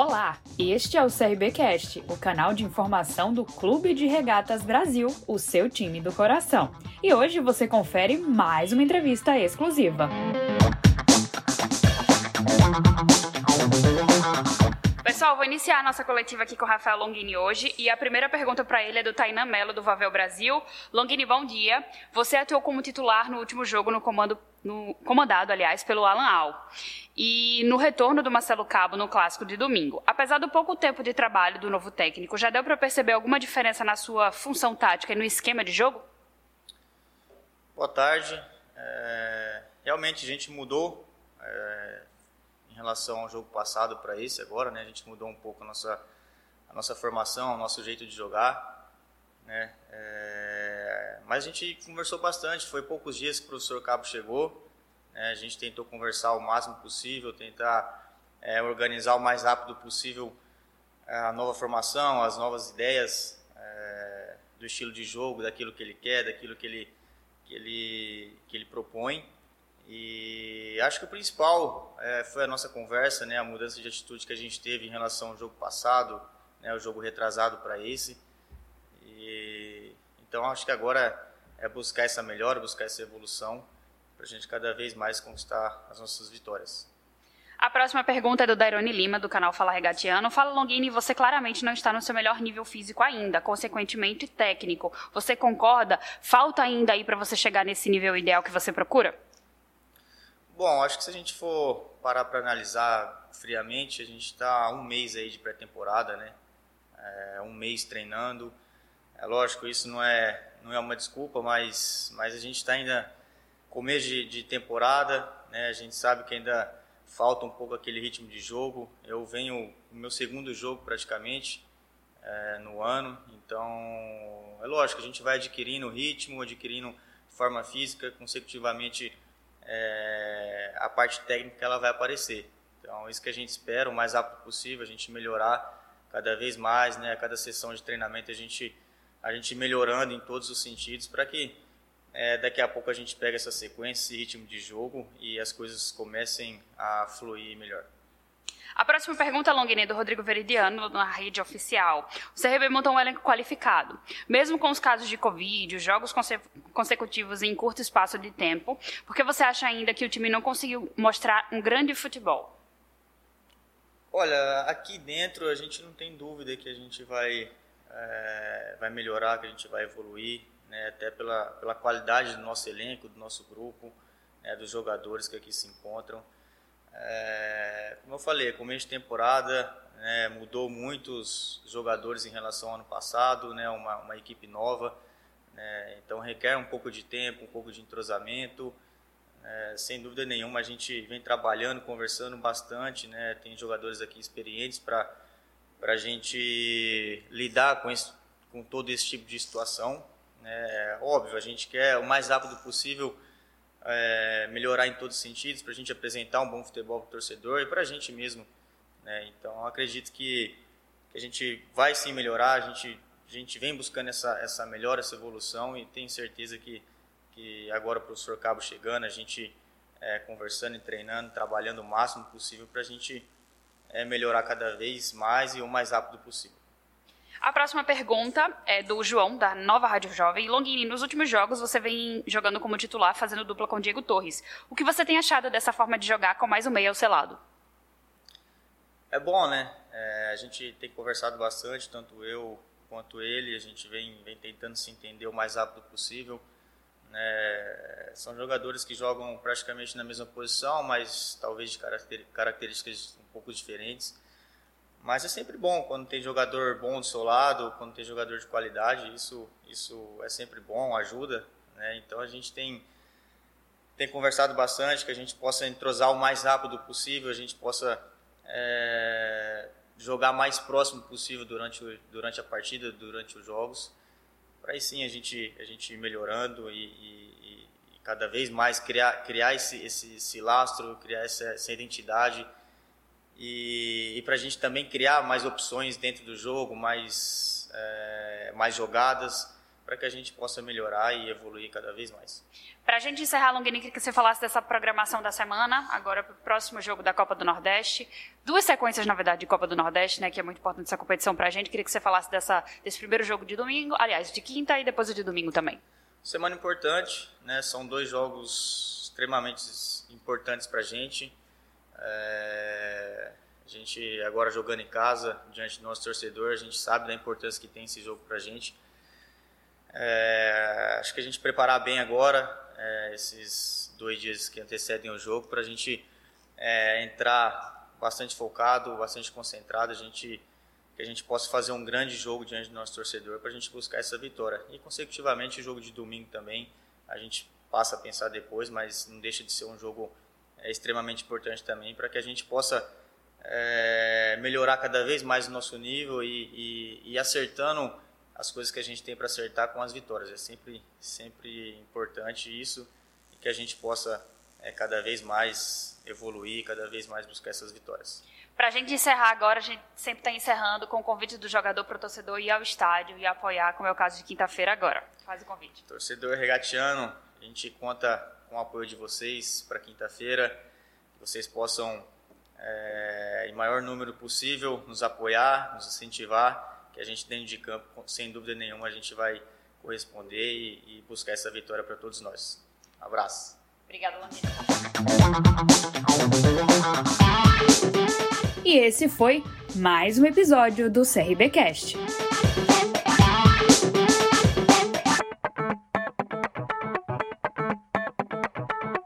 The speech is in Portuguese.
Olá, este é o CRBcast, o canal de informação do Clube de Regatas Brasil, o seu time do coração. E hoje você confere mais uma entrevista exclusiva. Pessoal, vou iniciar a nossa coletiva aqui com o Rafael Longini hoje e a primeira pergunta para ele é do Tainan Melo, do Vavel Brasil. Longini, bom dia. Você atuou como titular no último jogo no comando no, comandado, aliás, pelo Alan Al. E no retorno do Marcelo Cabo no clássico de domingo. Apesar do pouco tempo de trabalho do novo técnico, já deu para perceber alguma diferença na sua função tática e no esquema de jogo? Boa tarde. É, realmente a gente mudou é, relação ao jogo passado para esse agora, né? A gente mudou um pouco a nossa, a nossa formação, o nosso jeito de jogar. Né? É, mas a gente conversou bastante, foi poucos dias que o professor Cabo chegou, né? a gente tentou conversar o máximo possível, tentar é, organizar o mais rápido possível a nova formação, as novas ideias é, do estilo de jogo, daquilo que ele quer, daquilo que ele, que ele, que ele propõe. E acho que o principal é, foi a nossa conversa, né, a mudança de atitude que a gente teve em relação ao jogo passado, né, o jogo retrasado para esse. E, então acho que agora é buscar essa melhora, buscar essa evolução para a gente cada vez mais conquistar as nossas vitórias. A próxima pergunta é do Dairone Lima, do canal Fala Regatiano. Fala Longini, você claramente não está no seu melhor nível físico ainda, consequentemente técnico. Você concorda? Falta ainda aí para você chegar nesse nível ideal que você procura? Bom, acho que se a gente for parar para analisar friamente, a gente está um mês aí de pré-temporada, né? É, um mês treinando. É lógico, isso não é, não é uma desculpa, mas, mas a gente está ainda começo de, de temporada, né? A gente sabe que ainda falta um pouco aquele ritmo de jogo. Eu venho no meu segundo jogo praticamente é, no ano, então é lógico, a gente vai adquirindo ritmo, adquirindo forma física, consecutivamente é, a parte técnica ela vai aparecer. Então isso que a gente espera o mais rápido possível, a gente melhorar cada vez mais, né? A cada sessão de treinamento a gente a gente melhorando em todos os sentidos para que é, daqui a pouco a gente pega essa sequência, esse ritmo de jogo e as coisas comecem a fluir melhor. A próxima pergunta é Longini, do Rodrigo Veridiano, na rede oficial. O CRB montou um elenco qualificado. Mesmo com os casos de Covid, os jogos conse consecutivos em curto espaço de tempo, por que você acha ainda que o time não conseguiu mostrar um grande futebol? Olha, aqui dentro a gente não tem dúvida que a gente vai é, vai melhorar, que a gente vai evoluir, né, até pela, pela qualidade do nosso elenco, do nosso grupo, né, dos jogadores que aqui se encontram. É, como eu falei, começo de temporada né, mudou muitos jogadores em relação ao ano passado, né, uma, uma equipe nova, né, então requer um pouco de tempo, um pouco de entrosamento. É, sem dúvida nenhuma, a gente vem trabalhando, conversando bastante, né, tem jogadores aqui experientes para a gente lidar com, esse, com todo esse tipo de situação. É, óbvio, a gente quer o mais rápido possível é, melhorar em todos os sentidos, para a gente apresentar um bom futebol para o torcedor e para a gente mesmo. Né? Então, acredito que, que, a gente vai sim melhorar, a gente, a gente vem buscando essa, essa melhora, essa evolução e tenho certeza que, que agora o professor Cabo chegando, a gente é, conversando e treinando, trabalhando o máximo possível para a gente é, melhorar cada vez mais e o mais rápido possível. A próxima pergunta é do João, da Nova Rádio Jovem. Longini, nos últimos jogos você vem jogando como titular, fazendo dupla com Diego Torres. O que você tem achado dessa forma de jogar com mais um meio ao seu lado? É bom, né? É, a gente tem conversado bastante, tanto eu quanto ele. A gente vem, vem tentando se entender o mais rápido possível. É, são jogadores que jogam praticamente na mesma posição, mas talvez de características um pouco diferentes. Mas é sempre bom quando tem jogador bom do seu lado, quando tem jogador de qualidade, isso, isso é sempre bom, ajuda. Né? Então a gente tem, tem conversado bastante, que a gente possa entrosar o mais rápido possível, a gente possa é, jogar mais próximo possível durante, durante a partida, durante os jogos para aí sim a gente, a gente ir melhorando e, e, e, cada vez mais criar, criar esse, esse, esse lastro, criar essa, essa identidade e, e para a gente também criar mais opções dentro do jogo, mais, é, mais jogadas, para que a gente possa melhorar e evoluir cada vez mais. Para a gente encerrar, Longini, queria que você falasse dessa programação da semana, agora para o próximo jogo da Copa do Nordeste. Duas sequências, na verdade, de Copa do Nordeste, né, que é muito importante essa competição para a gente. Queria que você falasse dessa, desse primeiro jogo de domingo, aliás, de quinta e depois o de domingo também. Semana importante, né, são dois jogos extremamente importantes para a gente. É, a gente agora jogando em casa, diante do nosso torcedor, a gente sabe da importância que tem esse jogo para a gente. É, acho que a gente preparar bem agora, é, esses dois dias que antecedem o jogo, para a gente é, entrar bastante focado, bastante concentrado, a gente, que a gente possa fazer um grande jogo diante do nosso torcedor para a gente buscar essa vitória. E, consecutivamente, o jogo de domingo também, a gente passa a pensar depois, mas não deixa de ser um jogo é, extremamente importante também para que a gente possa é, melhorar cada vez mais o nosso nível e, e, e acertando as coisas que a gente tem para acertar com as vitórias. É sempre, sempre importante isso e que a gente possa é, cada vez mais evoluir, cada vez mais buscar essas vitórias. Para a gente encerrar agora, a gente sempre está encerrando com o convite do jogador para o torcedor ir ao estádio e apoiar, como é o caso de quinta-feira agora. Faz o convite. Torcedor regatiano, a gente conta com o apoio de vocês para quinta-feira, que vocês possam, é, em maior número possível, nos apoiar, nos incentivar que a gente dentro de campo, sem dúvida nenhuma, a gente vai corresponder e, e buscar essa vitória para todos nós. Um abraço. Obrigada, Lamina. E esse foi mais um episódio do CRBcast.